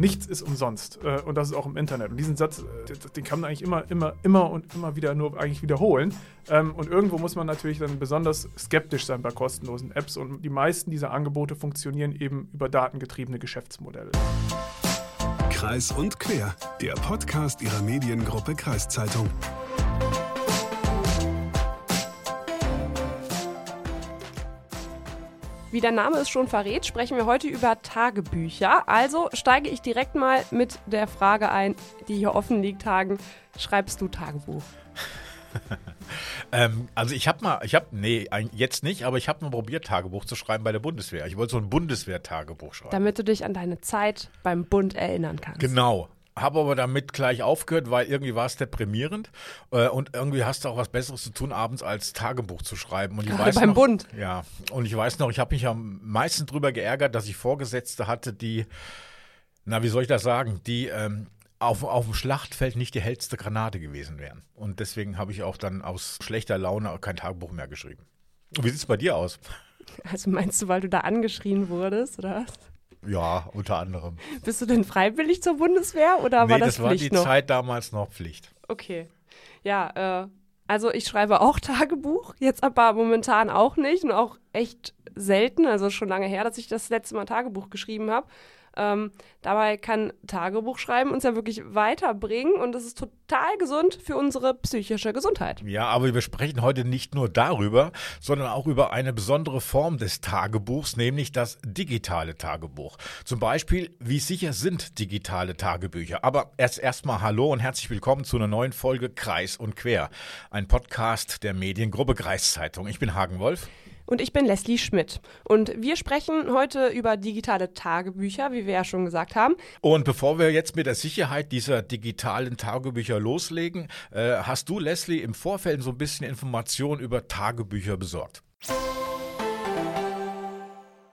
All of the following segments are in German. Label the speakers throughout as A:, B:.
A: nichts ist umsonst. Äh, und das ist auch im Internet. Und diesen Satz, äh, den kann man eigentlich immer, immer, immer und immer wieder nur eigentlich wiederholen. Ähm, und irgendwo muss man natürlich dann besonders skeptisch sein bei kostenlosen Apps. Und die meisten dieser Angebote funktionieren eben über datengetriebene Geschäftsmodelle.
B: Kreis und Quer, der Podcast Ihrer Mediengruppe Kreiszeitung.
C: Wie der Name es schon verrät, sprechen wir heute über Tagebücher. Also steige ich direkt mal mit der Frage ein, die hier offen liegt, Hagen. Schreibst du Tagebuch?
D: ähm, also ich habe mal, ich habe, nee, jetzt nicht, aber ich habe mal probiert, Tagebuch zu schreiben bei der Bundeswehr. Ich wollte so ein Bundeswehr-Tagebuch schreiben.
C: Damit du dich an deine Zeit beim Bund erinnern kannst.
D: Genau habe aber damit gleich aufgehört, weil irgendwie war es deprimierend äh, und irgendwie hast du auch was Besseres zu tun, abends als Tagebuch zu schreiben. Und ich
C: Gerade weiß beim
D: noch,
C: Bund.
D: Ja, und ich weiß noch, ich habe mich am meisten drüber geärgert, dass ich Vorgesetzte hatte, die, na, wie soll ich das sagen, die ähm, auf, auf dem Schlachtfeld nicht die hellste Granate gewesen wären. Und deswegen habe ich auch dann aus schlechter Laune kein Tagebuch mehr geschrieben. Und wie sieht es bei dir aus?
C: Also meinst du, weil du da angeschrien wurdest, oder was?
D: Ja, unter anderem.
C: Bist du denn freiwillig zur Bundeswehr oder
D: nee,
C: war das,
D: das war
C: Pflicht
D: die
C: noch?
D: Zeit damals noch Pflicht.
C: Okay. Ja, äh, also ich schreibe auch Tagebuch, jetzt aber momentan auch nicht und auch echt selten, also schon lange her, dass ich das letzte Mal Tagebuch geschrieben habe. Ähm, dabei kann Tagebuch schreiben uns ja wirklich weiterbringen und das ist total gesund für unsere psychische Gesundheit.
D: Ja, aber wir sprechen heute nicht nur darüber, sondern auch über eine besondere Form des Tagebuchs, nämlich das digitale Tagebuch. Zum Beispiel, wie sicher sind digitale Tagebücher? Aber erst erstmal Hallo und herzlich willkommen zu einer neuen Folge Kreis und Quer, ein Podcast der Mediengruppe Kreiszeitung. Ich bin Hagen Wolf.
C: Und ich bin Leslie Schmidt. Und wir sprechen heute über digitale Tagebücher, wie wir ja schon gesagt haben.
D: Und bevor wir jetzt mit der Sicherheit dieser digitalen Tagebücher loslegen, äh, hast du, Leslie, im Vorfeld so ein bisschen Informationen über Tagebücher besorgt?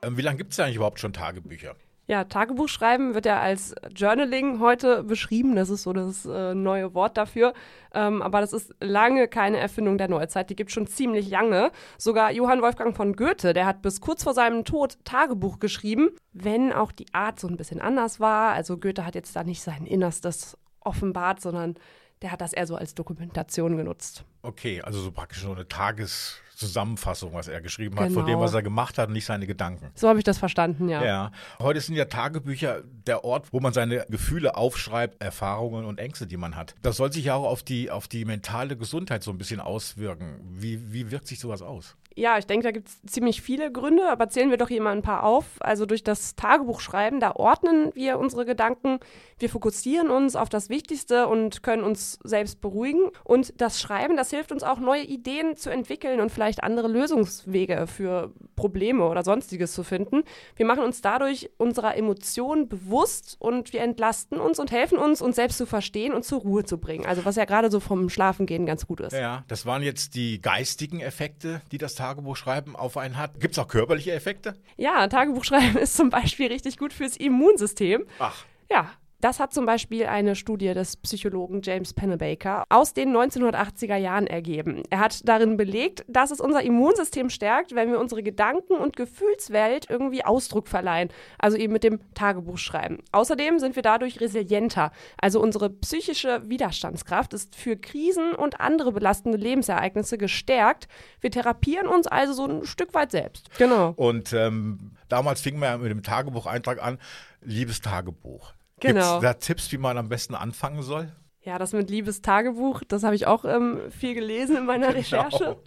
D: Ähm, wie lange gibt es eigentlich überhaupt schon Tagebücher?
C: Ja, Tagebuch schreiben wird ja als Journaling heute beschrieben. Das ist so das äh, neue Wort dafür. Ähm, aber das ist lange keine Erfindung der Neuzeit. Die gibt schon ziemlich lange. Sogar Johann Wolfgang von Goethe, der hat bis kurz vor seinem Tod Tagebuch geschrieben, wenn auch die Art so ein bisschen anders war. Also Goethe hat jetzt da nicht sein Innerstes offenbart, sondern der hat das eher so als Dokumentation genutzt.
D: Okay, also so praktisch so eine Tages Zusammenfassung, was er geschrieben genau. hat, von dem, genau. was er gemacht hat und nicht seine Gedanken.
C: So habe ich das verstanden, ja.
D: Ja. Heute sind ja Tagebücher der Ort, wo man seine Gefühle aufschreibt, Erfahrungen und Ängste, die man hat. Das soll sich ja auch auf die, auf die mentale Gesundheit so ein bisschen auswirken. Wie, wie wirkt sich sowas aus?
C: Ja, ich denke, da gibt es ziemlich viele Gründe, aber zählen wir doch hier mal ein paar auf. Also durch das Tagebuchschreiben, da ordnen wir unsere Gedanken, wir fokussieren uns auf das Wichtigste und können uns selbst beruhigen. Und das Schreiben, das hilft uns auch, neue Ideen zu entwickeln und vielleicht andere Lösungswege für Probleme oder sonstiges zu finden. Wir machen uns dadurch unserer Emotionen bewusst und wir entlasten uns und helfen uns, uns selbst zu verstehen und zur Ruhe zu bringen. Also was ja gerade so vom Schlafengehen ganz gut ist.
D: Ja, das waren jetzt die geistigen Effekte, die das Tagebuch Tagebuchschreiben auf einen hat. Gibt es auch körperliche Effekte?
C: Ja, Tagebuchschreiben ist zum Beispiel richtig gut fürs Immunsystem.
D: Ach.
C: Ja, das hat zum Beispiel eine Studie des Psychologen James Pennebaker aus den 1980er Jahren ergeben. Er hat darin belegt, dass es unser Immunsystem stärkt, wenn wir unsere Gedanken- und Gefühlswelt irgendwie Ausdruck verleihen, also eben mit dem Tagebuch schreiben. Außerdem sind wir dadurch resilienter, also unsere psychische Widerstandskraft ist für Krisen und andere belastende Lebensereignisse gestärkt. Wir therapieren uns also so ein Stück weit selbst.
D: Genau. Und ähm, damals fing man ja mit dem Tagebucheintrag an, liebes Tagebuch. Genau. Gibt es da Tipps, wie man am besten anfangen soll?
C: Ja, das mit Liebestagebuch, das habe ich auch ähm, viel gelesen in meiner genau. Recherche.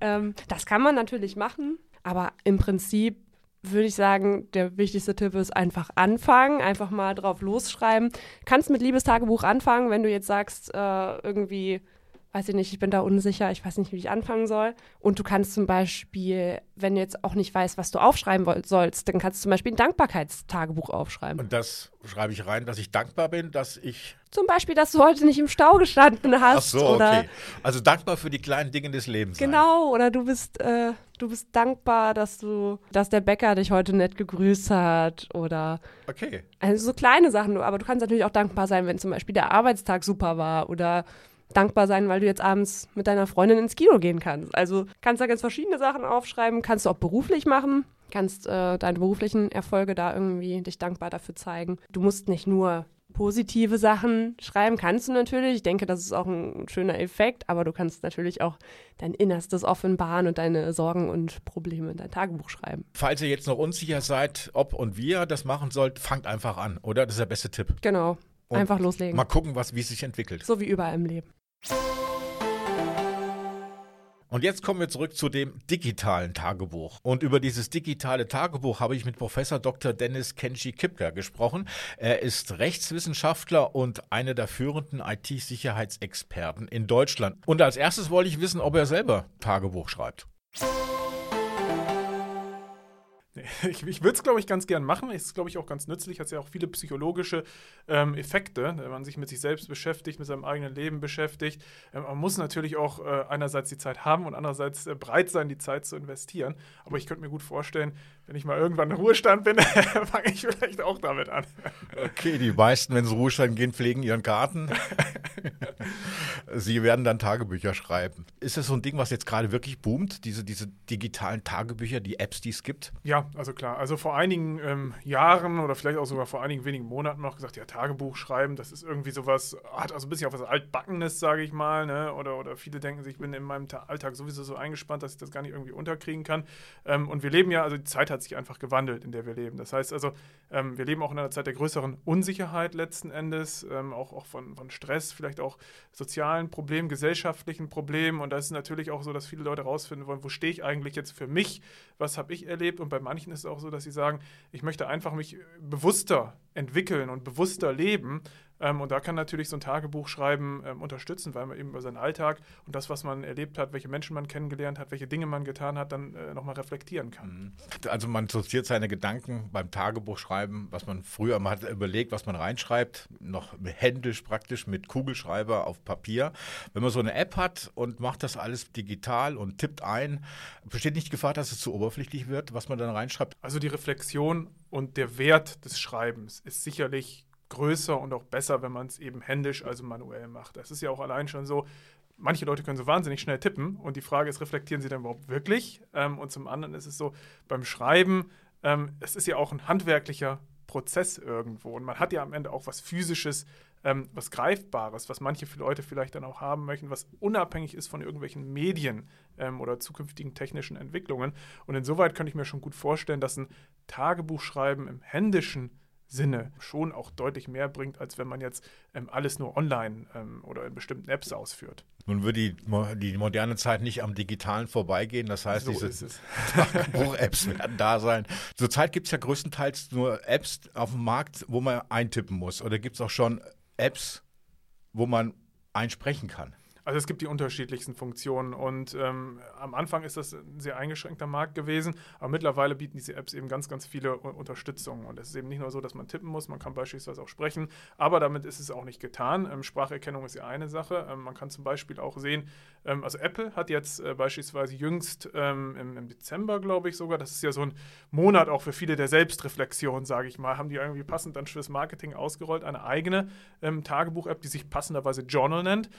C: Ähm, das kann man natürlich machen, aber im Prinzip würde ich sagen, der wichtigste Tipp ist einfach anfangen, einfach mal drauf losschreiben. Kannst mit Liebestagebuch anfangen, wenn du jetzt sagst, äh, irgendwie weiß ich nicht, ich bin da unsicher, ich weiß nicht, wie ich anfangen soll. Und du kannst zum Beispiel, wenn du jetzt auch nicht weißt, was du aufschreiben sollst, dann kannst du zum Beispiel ein Dankbarkeitstagebuch aufschreiben.
D: Und das schreibe ich rein, dass ich dankbar bin, dass ich.
C: Zum Beispiel, dass du heute nicht im Stau gestanden hast. Ach
D: so,
C: oder
D: okay. Also dankbar für die kleinen Dinge des Lebens.
C: Genau, sein. oder du bist, äh, du bist dankbar, dass du, dass der Bäcker dich heute nett gegrüßt hat. Oder
D: okay.
C: Also so kleine Sachen, aber du kannst natürlich auch dankbar sein, wenn zum Beispiel der Arbeitstag super war oder dankbar sein, weil du jetzt abends mit deiner Freundin ins Kino gehen kannst. Also kannst da ganz verschiedene Sachen aufschreiben, kannst du auch beruflich machen. kannst äh, deine beruflichen Erfolge da irgendwie dich dankbar dafür zeigen. Du musst nicht nur positive Sachen schreiben, kannst du natürlich. Ich denke, das ist auch ein schöner Effekt, aber du kannst natürlich auch dein Innerstes offenbaren und deine Sorgen und Probleme in dein Tagebuch schreiben.
D: Falls ihr jetzt noch unsicher seid, ob und wie ihr das machen sollt, fangt einfach an, oder? Das ist der beste Tipp.
C: Genau.
D: Und
C: einfach loslegen.
D: Mal gucken, was, wie es sich entwickelt.
C: So wie überall im Leben.
D: Und jetzt kommen wir zurück zu dem digitalen Tagebuch. Und über dieses digitale Tagebuch habe ich mit Professor Dr. Dennis Kenji Kipker gesprochen. Er ist Rechtswissenschaftler und einer der führenden IT-Sicherheitsexperten in Deutschland. Und als erstes wollte ich wissen, ob er selber Tagebuch schreibt.
A: Ich, ich würde es, glaube ich, ganz gern machen. Es ist, glaube ich, auch ganz nützlich. Hat ja auch viele psychologische ähm, Effekte, wenn man sich mit sich selbst beschäftigt, mit seinem eigenen Leben beschäftigt. Ähm, man muss natürlich auch äh, einerseits die Zeit haben und andererseits äh, bereit sein, die Zeit zu investieren. Aber ich könnte mir gut vorstellen, wenn ich mal irgendwann in Ruhestand bin, fange ich vielleicht auch damit an.
D: Okay, die meisten, wenn sie in Ruhestand gehen, pflegen ihren Garten. sie werden dann Tagebücher schreiben. Ist das so ein Ding, was jetzt gerade wirklich boomt, diese, diese digitalen Tagebücher, die Apps, die es gibt?
A: Ja, also klar. Also vor einigen ähm, Jahren oder vielleicht auch sogar vor einigen wenigen Monaten noch gesagt, ja, Tagebuch schreiben, das ist irgendwie sowas, hat also ein bisschen auf was Altbackenes, sage ich mal. Ne? Oder, oder viele denken sich, ich bin in meinem Alltag sowieso so eingespannt, dass ich das gar nicht irgendwie unterkriegen kann. Ähm, und wir leben ja, also die Zeit hat hat sich einfach gewandelt, in der wir leben. Das heißt also, ähm, wir leben auch in einer Zeit der größeren Unsicherheit letzten Endes, ähm, auch, auch von, von Stress, vielleicht auch sozialen Problemen, gesellschaftlichen Problemen. Und da ist es natürlich auch so, dass viele Leute herausfinden wollen, wo stehe ich eigentlich jetzt für mich, was habe ich erlebt. Und bei manchen ist es auch so, dass sie sagen, ich möchte einfach mich bewusster entwickeln und bewusster leben. Ähm, und da kann natürlich so ein Tagebuch schreiben ähm, unterstützen, weil man eben über seinen Alltag und das, was man erlebt hat, welche Menschen man kennengelernt hat, welche Dinge man getan hat, dann äh, nochmal reflektieren kann. Mhm.
D: Also man sortiert seine Gedanken beim Tagebuch schreiben, was man früher mal hat überlegt, was man reinschreibt, noch händisch praktisch mit Kugelschreiber auf Papier. Wenn man so eine App hat und macht das alles digital und tippt ein, besteht nicht die Gefahr, dass es zu oberflächlich wird, was man dann reinschreibt?
A: Also die Reflexion und der Wert des Schreibens ist sicherlich größer und auch besser, wenn man es eben händisch, also manuell macht. Das ist ja auch allein schon so, manche Leute können so wahnsinnig schnell tippen und die Frage ist, reflektieren sie denn überhaupt wirklich? Ähm, und zum anderen ist es so, beim Schreiben, ähm, es ist ja auch ein handwerklicher Prozess irgendwo und man hat ja am Ende auch was Physisches, ähm, was Greifbares, was manche Leute vielleicht dann auch haben möchten, was unabhängig ist von irgendwelchen Medien ähm, oder zukünftigen technischen Entwicklungen. Und insoweit könnte ich mir schon gut vorstellen, dass ein Tagebuchschreiben im händischen Sinne schon auch deutlich mehr bringt, als wenn man jetzt ähm, alles nur online ähm, oder in bestimmten Apps ausführt.
D: Nun würde die, die moderne Zeit nicht am Digitalen vorbeigehen. Das heißt,
A: so
D: diese Buch-Apps werden da sein. Zurzeit gibt es ja größtenteils nur Apps auf dem Markt, wo man eintippen muss. Oder gibt es auch schon Apps, wo man einsprechen kann?
A: Also es gibt die unterschiedlichsten Funktionen und ähm, am Anfang ist das ein sehr eingeschränkter Markt gewesen, aber mittlerweile bieten diese Apps eben ganz, ganz viele Unterstützungen und es ist eben nicht nur so, dass man tippen muss, man kann beispielsweise auch sprechen, aber damit ist es auch nicht getan. Ähm, Spracherkennung ist ja eine Sache. Ähm, man kann zum Beispiel auch sehen, ähm, also Apple hat jetzt äh, beispielsweise jüngst ähm, im, im, Dezember, glaube ich sogar, das ist ja so ein Monat auch für viele der Selbstreflexion, sage ich mal, haben die irgendwie passend dann fürs Marketing ausgerollt, eine eigene ähm, Tagebuch-App, die sich passenderweise Journal nennt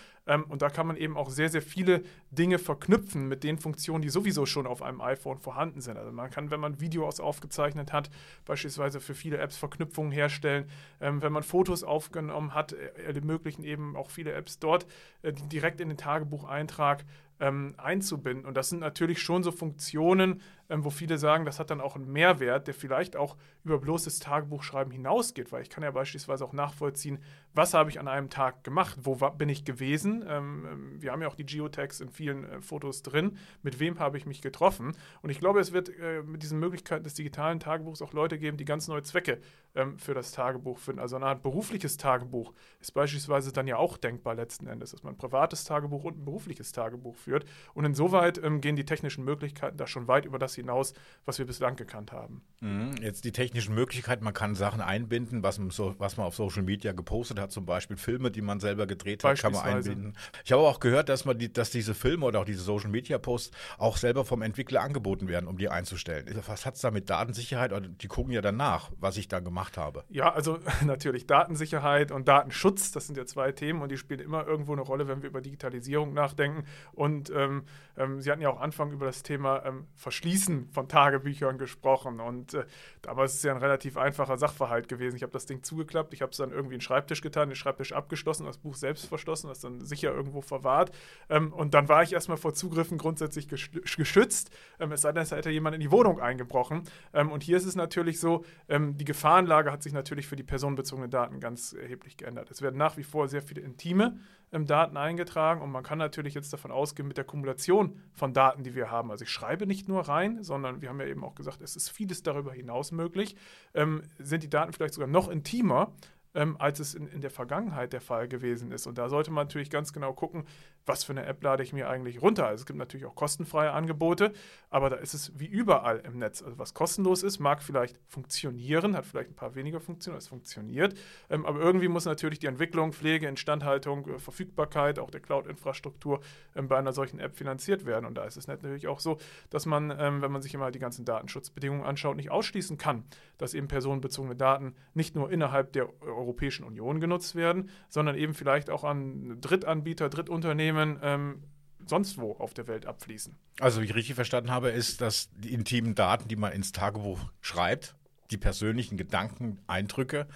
A: und da kann man eben auch sehr, sehr viele Dinge verknüpfen mit den Funktionen, die sowieso schon auf einem iPhone vorhanden sind. Also man kann, wenn man Videos aufgezeichnet hat, beispielsweise für viele Apps Verknüpfungen herstellen. Ähm, wenn man Fotos aufgenommen hat, äh, ermöglichen eben auch viele Apps dort äh, direkt in den Tagebucheintrag ähm, einzubinden. Und das sind natürlich schon so Funktionen, ähm, wo viele sagen, das hat dann auch einen Mehrwert, der vielleicht auch über bloßes Tagebuchschreiben hinausgeht, weil ich kann ja beispielsweise auch nachvollziehen, was habe ich an einem Tag gemacht, wo bin ich gewesen. Ähm, ähm, wir haben ja auch die Geotags in vielen äh, Fotos drin, mit wem habe ich mich getroffen. Und ich glaube, es wird äh, mit diesen Möglichkeiten des digitalen Tagebuchs auch Leute geben, die ganz neue Zwecke ähm, für das Tagebuch finden. Also eine Art berufliches Tagebuch ist beispielsweise dann ja auch denkbar letzten Endes, dass man ein privates Tagebuch und ein berufliches Tagebuch führt. Und insoweit ähm, gehen die technischen Möglichkeiten da schon weit über das hinaus, was wir bislang gekannt haben.
D: Mhm. Jetzt die technischen Möglichkeiten, man kann Sachen einbinden, was man, so, was man auf Social Media gepostet hat, zum Beispiel Filme, die man selber gedreht hat, kann man einbinden. Ich habe auch gehört, dass, man die, dass diese Filme oder auch diese Social Media Posts auch selber vom Entwickler angeboten werden, um die einzustellen. Was hat es da mit Datensicherheit? Die gucken ja danach, was ich da gemacht habe.
A: Ja, also natürlich Datensicherheit und Datenschutz, das sind ja zwei Themen und die spielen immer irgendwo eine Rolle, wenn wir über Digitalisierung nachdenken. Und Und ähm, ähm, Sie hatten ja auch Anfang über das Thema ähm, Verschließen von Tagebüchern gesprochen. Und äh, damals ist es ja ein relativ einfacher Sachverhalt gewesen. Ich habe das Ding zugeklappt, ich habe es dann irgendwie in den Schreibtisch getan, den Schreibtisch abgeschlossen, das Buch selbst verschlossen, das dann sicher irgendwo verwahrt. Ähm, und dann war ich erstmal vor Zugriffen grundsätzlich geschützt. Ähm, es sei denn, es hätte jemand in die Wohnung eingebrochen. Ähm, und hier ist es natürlich so, die Gefahrenlage hat sich natürlich für die personenbezogenen Daten ganz erheblich geändert. Es werden nach wie vor sehr viele intime ähm, Daten eingetragen. Und man kann natürlich jetzt davon ausgehen, mit der Kumulation von Daten, die wir haben, also ich schreibe nicht nur rein, sondern wir haben ja eben auch gesagt, es ist vieles darüber hinaus möglich, ähm, sind die Daten vielleicht sogar noch intimer, ähm, als es in, in der Vergangenheit der Fall gewesen ist. Und da sollte man natürlich ganz genau gucken, was für eine App lade ich mir eigentlich runter. Also es gibt natürlich auch kostenfreie Angebote, aber da ist es wie überall im Netz. Also was kostenlos ist, mag vielleicht funktionieren, hat vielleicht ein paar weniger Funktionen, es funktioniert. Ähm, aber irgendwie muss natürlich die Entwicklung, Pflege, Instandhaltung, äh, Verfügbarkeit, auch der Cloud-Infrastruktur ähm, bei einer solchen App finanziert werden. Und da ist es natürlich auch so, dass man, ähm, wenn man sich immer die ganzen Datenschutzbedingungen anschaut, nicht ausschließen kann, dass eben personenbezogene Daten nicht nur innerhalb der Europäischen Union genutzt werden, sondern eben vielleicht auch an Drittanbieter, Drittunternehmen ähm, sonst wo auf der Welt abfließen.
D: Also, wie ich richtig verstanden habe, ist, dass die intimen Daten, die man ins Tagebuch schreibt, die persönlichen Gedanken, Eindrücke,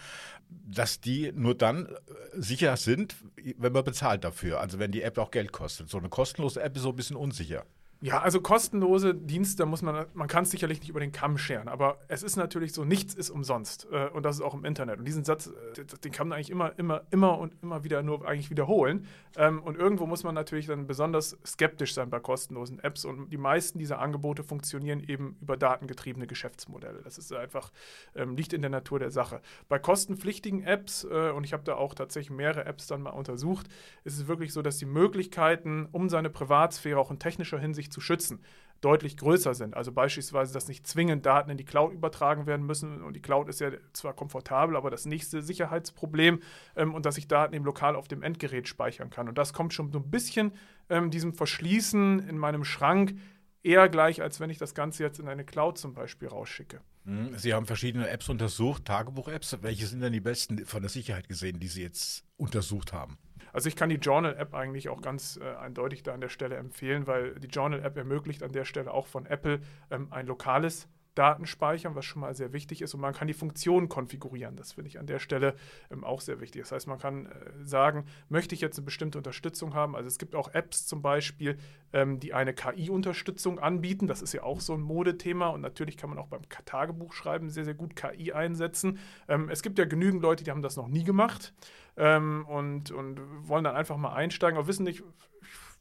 D: dass die nur dann äh, sicher sind, wenn man bezahlt dafür. Also wenn die App auch Geld kostet. So eine kostenlose App ist so ein bisschen unsicher.
A: Ja, also kostenlose Dienste muss man, man kann es sicherlich nicht über den Kamm scheren, aber es ist natürlich so, nichts ist umsonst äh, und das ist auch im Internet. Und diesen Satz, äh, den kann man eigentlich immer, immer, immer und immer wieder nur eigentlich wiederholen. Ähm, und irgendwo muss man natürlich dann besonders skeptisch sein bei kostenlosen Apps und die meisten dieser Angebote funktionieren eben über datengetriebene Geschäftsmodelle. Das ist einfach, ähm, liegt in der Natur der Sache. Bei kostenpflichtigen Apps, äh, und ich habe da auch tatsächlich mehrere Apps dann mal untersucht, ist es wirklich so, dass die Möglichkeiten, um seine Privatsphäre auch in technischer Hinsicht zu schützen, deutlich größer sind. Also beispielsweise, dass nicht zwingend Daten in die Cloud übertragen werden müssen. Und die Cloud ist ja zwar komfortabel, aber das nächste Sicherheitsproblem ähm, und dass ich Daten eben lokal auf dem Endgerät speichern kann. Und das kommt schon so ein bisschen ähm, diesem Verschließen in meinem Schrank eher gleich, als wenn ich das Ganze jetzt in eine Cloud zum Beispiel rausschicke.
D: Mhm. Sie haben verschiedene Apps untersucht, Tagebuch-Apps. Welche sind denn die besten von der Sicherheit gesehen, die Sie jetzt untersucht haben?
A: Also ich kann die Journal-App eigentlich auch ganz äh, eindeutig da an der Stelle empfehlen, weil die Journal-App ermöglicht an der Stelle auch von Apple ähm, ein lokales Daten speichern, was schon mal sehr wichtig ist. Und man kann die Funktionen konfigurieren. Das finde ich an der Stelle ähm, auch sehr wichtig. Das heißt, man kann äh, sagen, möchte ich jetzt eine bestimmte Unterstützung haben? Also es gibt auch Apps zum Beispiel, ähm, die eine KI-Unterstützung anbieten. Das ist ja auch so ein Modethema. Und natürlich kann man auch beim Tagebuchschreiben sehr, sehr gut KI einsetzen. Ähm, es gibt ja genügend Leute, die haben das noch nie gemacht ähm, und, und wollen dann einfach mal einsteigen, aber wissen nicht,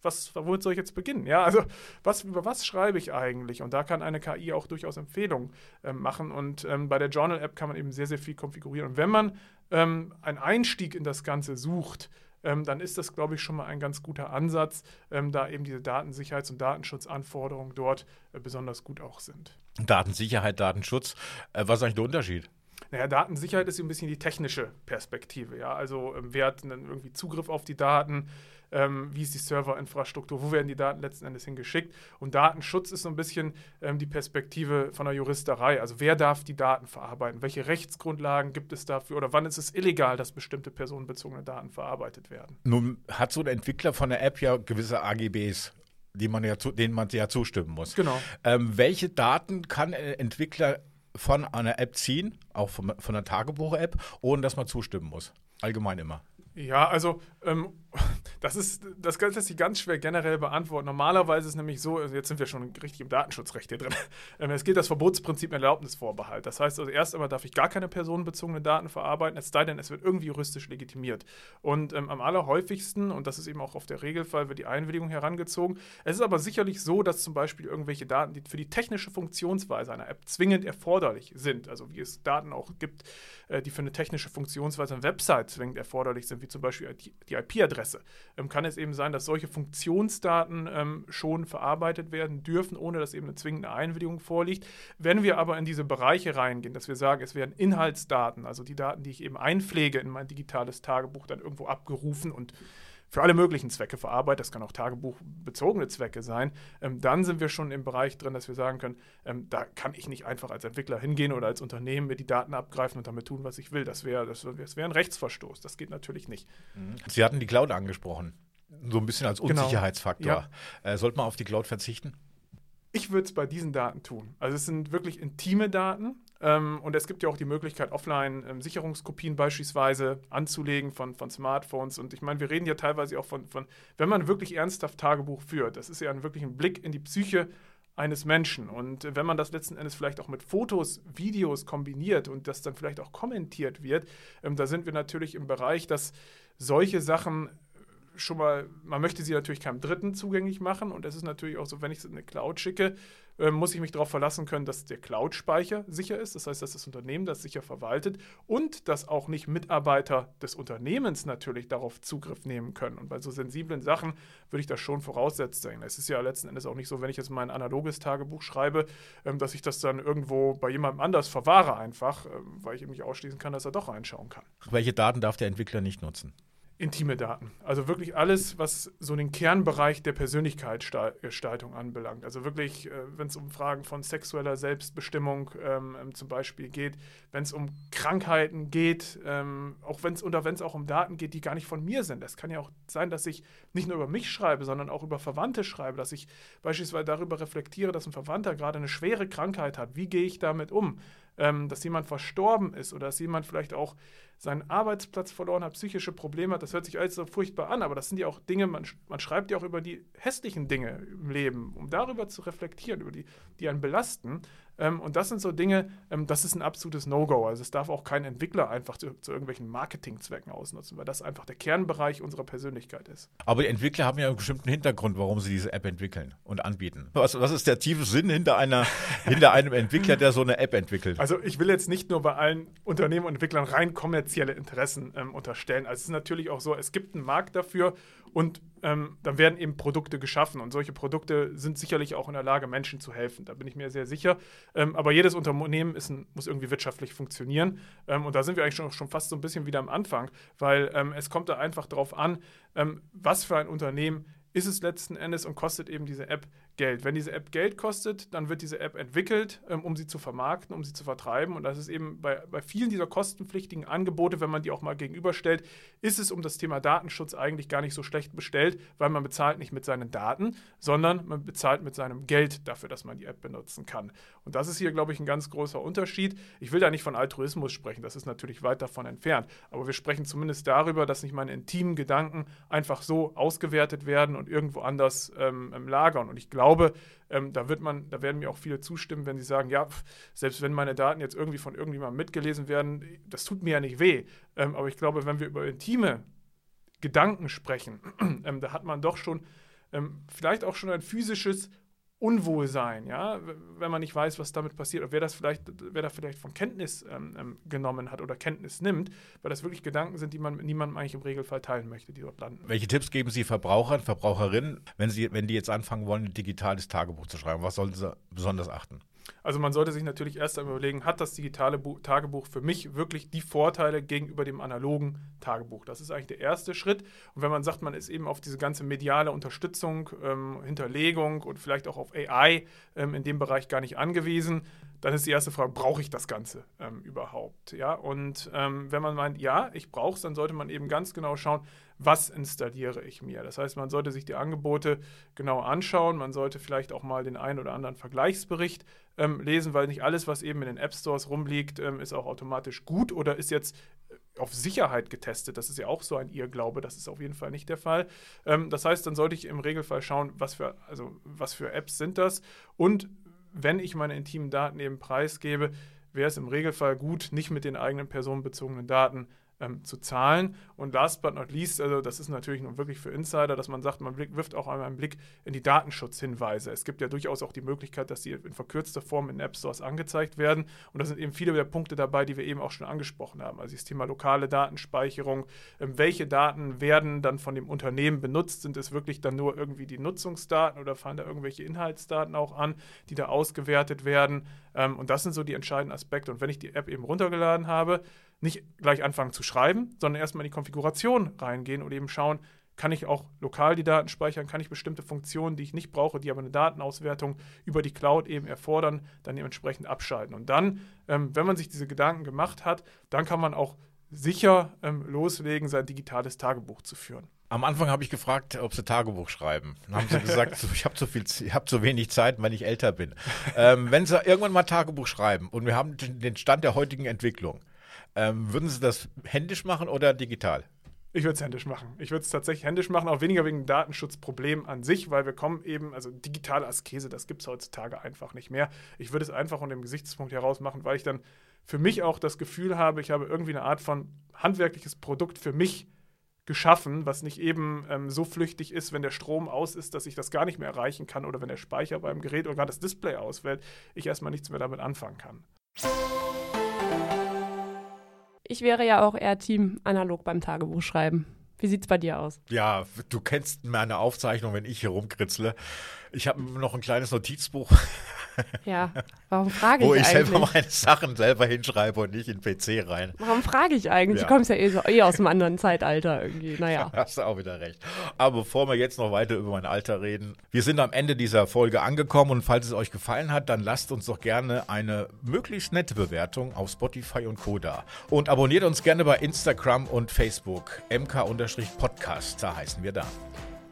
A: was, womit soll ich jetzt beginnen? Ja, also was, über was schreibe ich eigentlich? Und da kann eine KI auch durchaus Empfehlungen ähm, machen. Und ähm, bei der Journal-App kann man eben sehr, sehr viel konfigurieren. Und wenn man ähm, einen Einstieg in das Ganze sucht, ähm, dann ist das, glaube ich, schon mal ein ganz guter Ansatz, ähm, da eben diese Datensicherheits- und Datenschutzanforderungen dort äh, besonders gut auch sind.
D: Datensicherheit, Datenschutz, äh, was ist eigentlich der Unterschied?
A: Naja, Datensicherheit ist ein bisschen die technische Perspektive. Ja? Also ähm, wer hat dann irgendwie Zugriff auf die Daten? Ähm, wie ist die Serverinfrastruktur, wo werden die Daten letzten Endes hingeschickt. Und Datenschutz ist so ein bisschen ähm, die Perspektive von der Juristerei. Also wer darf die Daten verarbeiten? Welche Rechtsgrundlagen gibt es dafür? Oder wann ist es illegal, dass bestimmte personenbezogene Daten verarbeitet werden?
D: Nun hat so ein Entwickler von der App ja gewisse AGBs die man ja zu, denen man ja zustimmen muss.
A: Genau.
D: Ähm, welche Daten kann ein Entwickler von einer App ziehen, auch von, von einer Tagebuch-App, ohne dass man zustimmen muss? Allgemein immer.
A: Ja, also ähm, das ist, das lässt sich ganz schwer generell beantworten. Normalerweise ist nämlich so, also jetzt sind wir schon richtig im Datenschutzrecht hier drin. Ähm, es gilt das Verbotsprinzip Erlaubnisvorbehalt. Das heißt also, erst einmal darf ich gar keine personenbezogenen Daten verarbeiten, es sei denn, es wird irgendwie juristisch legitimiert. Und ähm, am allerhäufigsten, und das ist eben auch auf der Regelfall, wird die Einwilligung herangezogen. Es ist aber sicherlich so, dass zum Beispiel irgendwelche Daten, die für die technische Funktionsweise einer App zwingend erforderlich sind, also wie es Daten auch gibt, äh, die für eine technische Funktionsweise einer Website zwingend erforderlich sind, wie zum Beispiel die IP-Adresse, ähm, kann es eben sein, dass solche Funktionsdaten ähm, schon verarbeitet werden dürfen, ohne dass eben eine zwingende Einwilligung vorliegt. Wenn wir aber in diese Bereiche reingehen, dass wir sagen, es werden Inhaltsdaten, also die Daten, die ich eben einpflege in mein digitales Tagebuch, dann irgendwo abgerufen und für alle möglichen Zwecke verarbeitet, das kann auch tagebuchbezogene Zwecke sein, ähm, dann sind wir schon im Bereich drin, dass wir sagen können, ähm, da kann ich nicht einfach als Entwickler hingehen oder als Unternehmen mir die Daten abgreifen und damit tun, was ich will. Das wäre das wär, das wär ein Rechtsverstoß. Das geht natürlich nicht.
D: Mhm. Sie hatten die Cloud angesprochen. So ein bisschen als
A: Genau.
D: Unsicherheitsfaktor.
A: Ja.
D: Äh, sollte man auf die Cloud verzichten?
A: Ich würde es bei diesen Daten tun. Also es sind wirklich intime Daten ähm, und es gibt ja auch die Möglichkeit, offline ähm, Sicherungskopien beispielsweise anzulegen von, von Smartphones. Und ich meine, wir reden ja teilweise auch von, von, wenn man wirklich ernsthaft Tagebuch führt, das ist ja ein, wirklich ein Blick in die Psyche eines Menschen. Und wenn man das letzten Endes vielleicht auch mit Fotos, Videos kombiniert und das dann vielleicht auch kommentiert wird, ähm, da sind wir natürlich im Bereich, dass solche Sachen schon mal, man möchte sie natürlich keinem Dritten zugänglich machen und es ist natürlich auch so, wenn ich es in eine Cloud schicke, äh, muss ich mich darauf verlassen können, dass der Cloud-Speicher sicher ist, das heißt, dass das Unternehmen das sicher verwaltet und dass auch nicht Mitarbeiter des Unternehmens natürlich darauf Zugriff nehmen können. Und bei so sensiblen Sachen würde ich das schon voraussetzen. Es ist ja letzten Endes auch nicht so, wenn ich jetzt mein analoges Tagebuch schreibe, ähm, dass ich das dann irgendwo bei jemandem anders verwahre einfach, ähm, weil ich eben nicht ausschließen kann, dass er doch reinschauen kann
D: Welche Daten darf der Entwickler nicht nutzen?
A: Intime Daten. Also wirklich alles, was so den Kernbereich der Persönlichkeitsgestaltung anbelangt. Also wirklich, äh, wenn es um Fragen von sexueller Selbstbestimmung ähm, ähm, zum Beispiel geht, wenn es um Krankheiten geht, ähm, auch wenn es oder wenn es auch um Daten geht, die gar nicht von mir sind. Es kann ja auch sein, dass ich nicht nur über mich schreibe, sondern auch über Verwandte schreibe, dass ich beispielsweise darüber reflektiere, dass ein Verwandter gerade eine schwere Krankheit hat. Wie gehe ich damit um? Ähm, dass jemand verstorben ist oder dass jemand vielleicht auch seinen Arbeitsplatz verloren hat, psychische Probleme hat, das hört sich alles so furchtbar an, aber das sind ja auch Dinge, man, man schreibt ja auch über die hässlichen Dinge im Leben, um darüber zu reflektieren, über die, die einen belasten. Ähm, und das sind so Dinge, ähm, das ist ein absolutes No-Go. Also es darf auch kein Entwickler einfach zu, zu irgendwelchen Marketingzwecken ausnutzen, weil das einfach der Kernbereich unserer Persönlichkeit ist.
D: Aber die Entwickler haben ja einen bestimmten Hintergrund, warum sie diese App entwickeln und anbieten. Was, was ist der tiefe Sinn hinter, einer, hinter einem Entwickler, der so eine App entwickelt?
A: Also ich will jetzt nicht nur bei allen Unternehmen und Entwicklern rein kommerzielle Interessen ähm, unterstellen. Also es ist natürlich auch so, es gibt einen Markt dafür und ähm, dann werden eben Produkte geschaffen und solche Produkte sind sicherlich auch in der Lage, Menschen zu helfen. Da bin ich mir sehr sicher. Ähm, aber jedes Unternehmen ein, muss irgendwie wirtschaftlich funktionieren. Ähm, und da sind wir eigentlich schon, schon fast so ein bisschen wieder am Anfang, weil ähm, es kommt da einfach darauf an, ähm, was für ein Unternehmen ist es letzten Endes und kostet eben diese App Geld. Wenn diese App Geld kostet, dann wird diese App entwickelt, ähm, um sie zu vermarkten, um sie zu vertreiben. Und das ist eben bei, bei vielen dieser kostenpflichtigen Angebote, wenn man die auch mal gegenüberstellt, ist es um das Thema Datenschutz eigentlich gar nicht so schlecht bestellt, weil man bezahlt nicht mit seinen Daten, sondern man bezahlt mit seinem Geld dafür, dass man die App benutzen kann. Und das ist hier, glaube ich, ein ganz großer Unterschied. Ich will da nicht von Altruismus sprechen, das ist natürlich weit davon entfernt. Aber wir sprechen zumindest darüber, dass nicht meine intimen Gedanken einfach so ausgewertet werden und irgendwo anders ähm, lagern. Und ich glaube, ähm, da wird man, da werden mir auch viele zustimmen, wenn sie sagen, ja, pf, selbst wenn meine Daten jetzt irgendwie von irgendjemandem mitgelesen werden, das tut mir ja nicht weh. Ähm, aber ich glaube, wenn wir über intime Gedanken sprechen, ähm, da hat man doch schon ähm, vielleicht auch schon ein physisches Unwohlsein, ja, wenn man nicht weiß, was damit passiert, oder wer das vielleicht, wer da vielleicht von Kenntnis ähm, ähm, genommen hat oder Kenntnis nimmt, weil das wirklich Gedanken sind, die man mit niemandem eigentlich im Regelfall teilen möchte, die dort landen.
D: Welche Tipps geben Sie Verbrauchern, Verbraucherinnen, wenn, sie, wenn die jetzt anfangen wollen, ein digitales Tagebuch zu schreiben? Was sollten sie besonders achten?
A: Also man sollte sich natürlich erst einmal überlegen, hat das digitale Bu Tagebuch für mich wirklich die Vorteile gegenüber dem analogen Tagebuch? Das ist eigentlich der erste Schritt. Und wenn man sagt, man ist eben auf diese ganze mediale Unterstützung, ähm, Hinterlegung und vielleicht auch auf AI ähm, in dem Bereich gar nicht angewiesen, dann ist die erste Frage, brauche ich das Ganze ähm, überhaupt? Ja, und ähm, wenn man meint, ja, ich brauche es, dann sollte man eben ganz genau schauen, was installiere ich mir. Das heißt, man sollte sich die Angebote genau anschauen, man sollte vielleicht auch mal den einen oder anderen Vergleichsbericht ähm, lesen, weil nicht alles, was eben in den App Stores rumliegt, ähm, ist auch automatisch gut oder ist jetzt äh, auf Sicherheit getestet. Das ist ja auch so ein Irrglaube, das ist auf jeden Fall nicht der Fall. Ähm, das heißt, dann sollte ich im Regelfall schauen, was für, also, was für Apps sind das und wenn ich meine intimen Daten eben preisgebe, wäre es im Regelfall gut, nicht mit den eigenen personenbezogenen Daten ähm, zu zahlen. Und last but not least, also das ist natürlich nun wirklich für Insider, dass man sagt, man wirft auch einmal einen Blick in die Datenschutzhinweise. Es gibt ja durchaus auch die Möglichkeit, dass die in verkürzter Form in App Stores angezeigt werden. Und da sind eben viele der Punkte dabei, die wir eben auch schon angesprochen haben. Also das Thema lokale Datenspeicherung, ähm, welche Daten werden dann von dem Unternehmen benutzt? Sind es wirklich dann nur irgendwie die Nutzungsdaten oder fallen da irgendwelche Inhaltsdaten auch an, die da ausgewertet werden? Ähm, und das sind so die entscheidenden Aspekte. Und wenn ich die App eben runtergeladen habe, nicht gleich anfangen zu schreiben, sondern erstmal in die Konfiguration reingehen und eben schauen, kann ich auch lokal die Daten speichern, kann ich bestimmte Funktionen, die ich nicht brauche, die aber eine Datenauswertung über die Cloud eben erfordern, dann dementsprechend abschalten. Und dann, ähm, wenn man sich diese Gedanken gemacht hat, dann kann man auch sicher ähm, loslegen, sein digitales Tagebuch zu führen.
D: Am Anfang habe ich gefragt, ob sie Tagebuch schreiben. Dann haben sie gesagt, ich habe zu viel, ich habe zu wenig Zeit, weil ich älter bin. Ähm, wenn sie irgendwann mal Tagebuch schreiben und wir haben den Stand der heutigen Entwicklung, ähm, würden sie das händisch machen oder digital?
A: Ich würde es händisch machen. Ich würde es tatsächlich händisch machen, auch weniger wegen Datenschutzproblem an sich, weil wir kommen eben, also digitale Askese, das gibt es heutzutage einfach nicht mehr. Ich würde es einfach unter dem Gesichtspunkt heraus machen, weil ich dann für mich auch das Gefühl habe, ich habe irgendwie eine Art von handwerkliches Produkt für mich geschaffen, was nicht eben ähm, so flüchtig ist, wenn der Strom aus ist, dass ich das gar nicht mehr erreichen kann oder wenn der Speicher beim Gerät oder gar das Display ausfällt, ich erstmal nichts mehr damit anfangen kann.
C: Ich wäre ja auch eher Team analog beim Tagebuch schreiben. Wie sieht's bei dir aus?
D: Ja, du kennst meine Aufzeichnung, wenn ich hier rumkritzle. Ich habe noch ein kleines Notizbuch.
C: Ja, warum frage ich
D: Wo ich
C: eigentlich?
D: selber meine Sachen selber hinschreibe und nicht in den PC rein.
C: Warum frage ich eigentlich?
D: Ja.
C: Du kommst ja eh, so, eh aus einem anderen Zeitalter irgendwie. Naja.
D: Hast du auch wieder recht. Aber bevor wir jetzt noch weiter über mein Alter reden, wir sind am Ende dieser Folge angekommen und falls es euch gefallen hat, dann lasst uns doch gerne eine möglichst nette Bewertung auf Spotify und Co. da. Und abonniert uns gerne bei Instagram und Facebook. mk-podcast, da heißen wir da.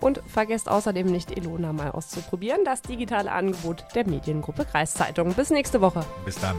C: Und vergesst außerdem nicht, Elona mal auszuprobieren, das digitale Angebot der Mediengruppe Kreiszeitung. Bis nächste Woche.
D: Bis dann.